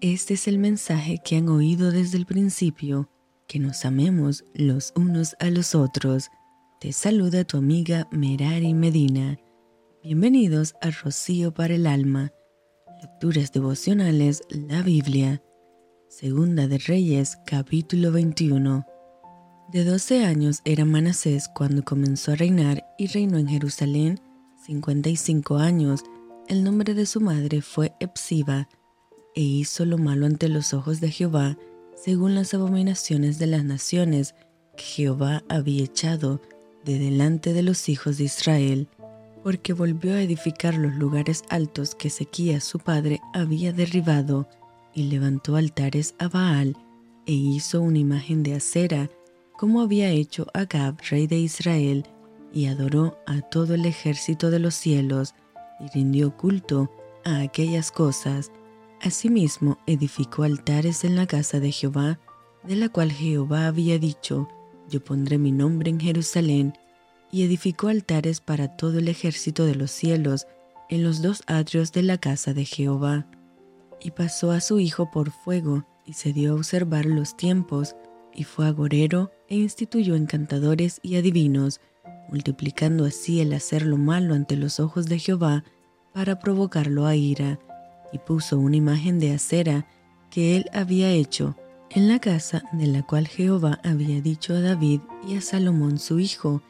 Este es el mensaje que han oído desde el principio, que nos amemos los unos a los otros. Te saluda tu amiga Merari Medina. Bienvenidos a Rocío para el Alma. Lecturas devocionales, la Biblia. Segunda de Reyes, capítulo 21. De 12 años era Manasés cuando comenzó a reinar y reinó en Jerusalén 55 años. El nombre de su madre fue Epsiba e hizo lo malo ante los ojos de Jehová, según las abominaciones de las naciones que Jehová había echado de delante de los hijos de Israel, porque volvió a edificar los lugares altos que Sequías su padre había derribado, y levantó altares a Baal, e hizo una imagen de acera, como había hecho Agab, rey de Israel, y adoró a todo el ejército de los cielos, y rindió culto a aquellas cosas, Asimismo, edificó altares en la casa de Jehová, de la cual Jehová había dicho, yo pondré mi nombre en Jerusalén, y edificó altares para todo el ejército de los cielos en los dos atrios de la casa de Jehová. Y pasó a su hijo por fuego, y se dio a observar los tiempos, y fue agorero, e instituyó encantadores y adivinos, multiplicando así el hacer lo malo ante los ojos de Jehová, para provocarlo a ira y puso una imagen de acera que él había hecho en la casa de la cual Jehová había dicho a David y a Salomón su hijo,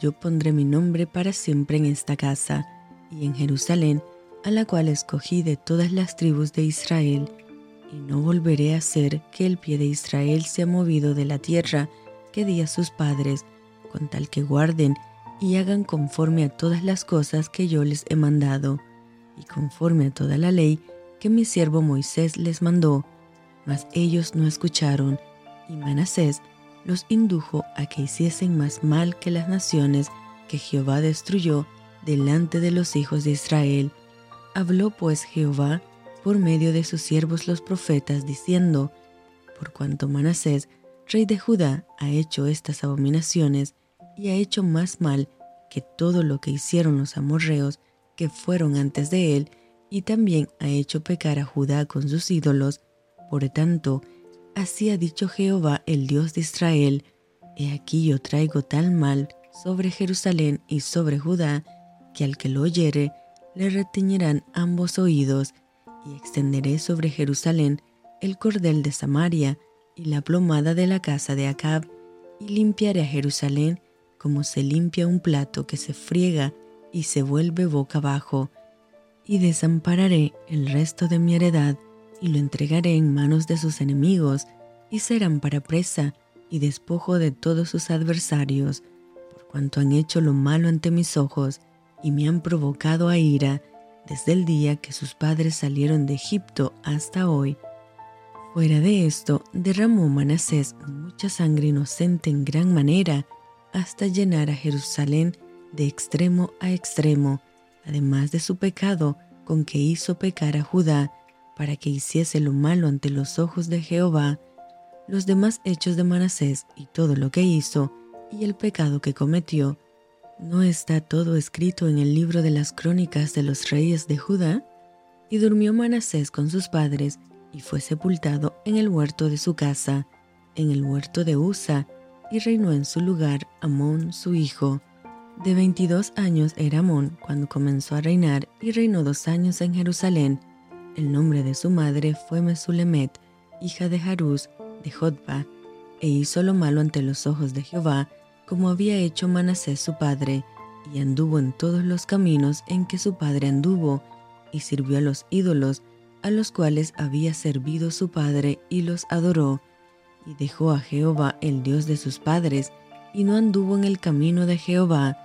yo pondré mi nombre para siempre en esta casa y en Jerusalén, a la cual escogí de todas las tribus de Israel, y no volveré a hacer que el pie de Israel sea movido de la tierra que di a sus padres, con tal que guarden y hagan conforme a todas las cosas que yo les he mandado y conforme a toda la ley que mi siervo Moisés les mandó, mas ellos no escucharon, y Manasés los indujo a que hiciesen más mal que las naciones que Jehová destruyó delante de los hijos de Israel. Habló pues Jehová por medio de sus siervos los profetas, diciendo, Por cuanto Manasés, rey de Judá, ha hecho estas abominaciones, y ha hecho más mal que todo lo que hicieron los amorreos, que fueron antes de él, y también ha hecho pecar a Judá con sus ídolos. Por tanto, así ha dicho Jehová, el Dios de Israel, He aquí yo traigo tal mal sobre Jerusalén y sobre Judá, que al que lo oyere le retiñirán ambos oídos, y extenderé sobre Jerusalén el cordel de Samaria y la plomada de la casa de Acab, y limpiaré a Jerusalén como se limpia un plato que se friega y se vuelve boca abajo, y desampararé el resto de mi heredad y lo entregaré en manos de sus enemigos, y serán para presa y despojo de todos sus adversarios, por cuanto han hecho lo malo ante mis ojos y me han provocado a ira desde el día que sus padres salieron de Egipto hasta hoy. Fuera de esto, derramó Manasés mucha sangre inocente en gran manera, hasta llenar a Jerusalén de extremo a extremo, además de su pecado con que hizo pecar a Judá para que hiciese lo malo ante los ojos de Jehová, los demás hechos de Manasés y todo lo que hizo, y el pecado que cometió, ¿no está todo escrito en el libro de las crónicas de los reyes de Judá? Y durmió Manasés con sus padres, y fue sepultado en el huerto de su casa, en el huerto de Usa, y reinó en su lugar Amón su hijo. De 22 años era Amón cuando comenzó a reinar y reinó dos años en Jerusalén. El nombre de su madre fue Mesulemet, hija de Harús de Jodba, e hizo lo malo ante los ojos de Jehová, como había hecho Manasés su padre, y anduvo en todos los caminos en que su padre anduvo, y sirvió a los ídolos, a los cuales había servido su padre, y los adoró, y dejó a Jehová el Dios de sus padres, y no anduvo en el camino de Jehová,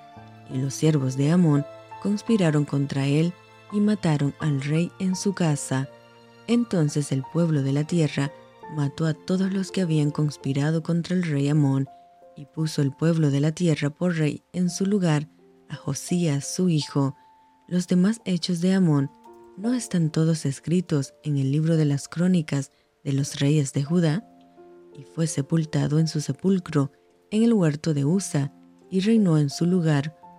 y los siervos de Amón conspiraron contra él y mataron al rey en su casa. Entonces el pueblo de la tierra mató a todos los que habían conspirado contra el rey Amón, y puso el pueblo de la tierra por rey en su lugar a Josías su hijo. Los demás hechos de Amón no están todos escritos en el libro de las crónicas de los reyes de Judá, y fue sepultado en su sepulcro en el huerto de Usa, y reinó en su lugar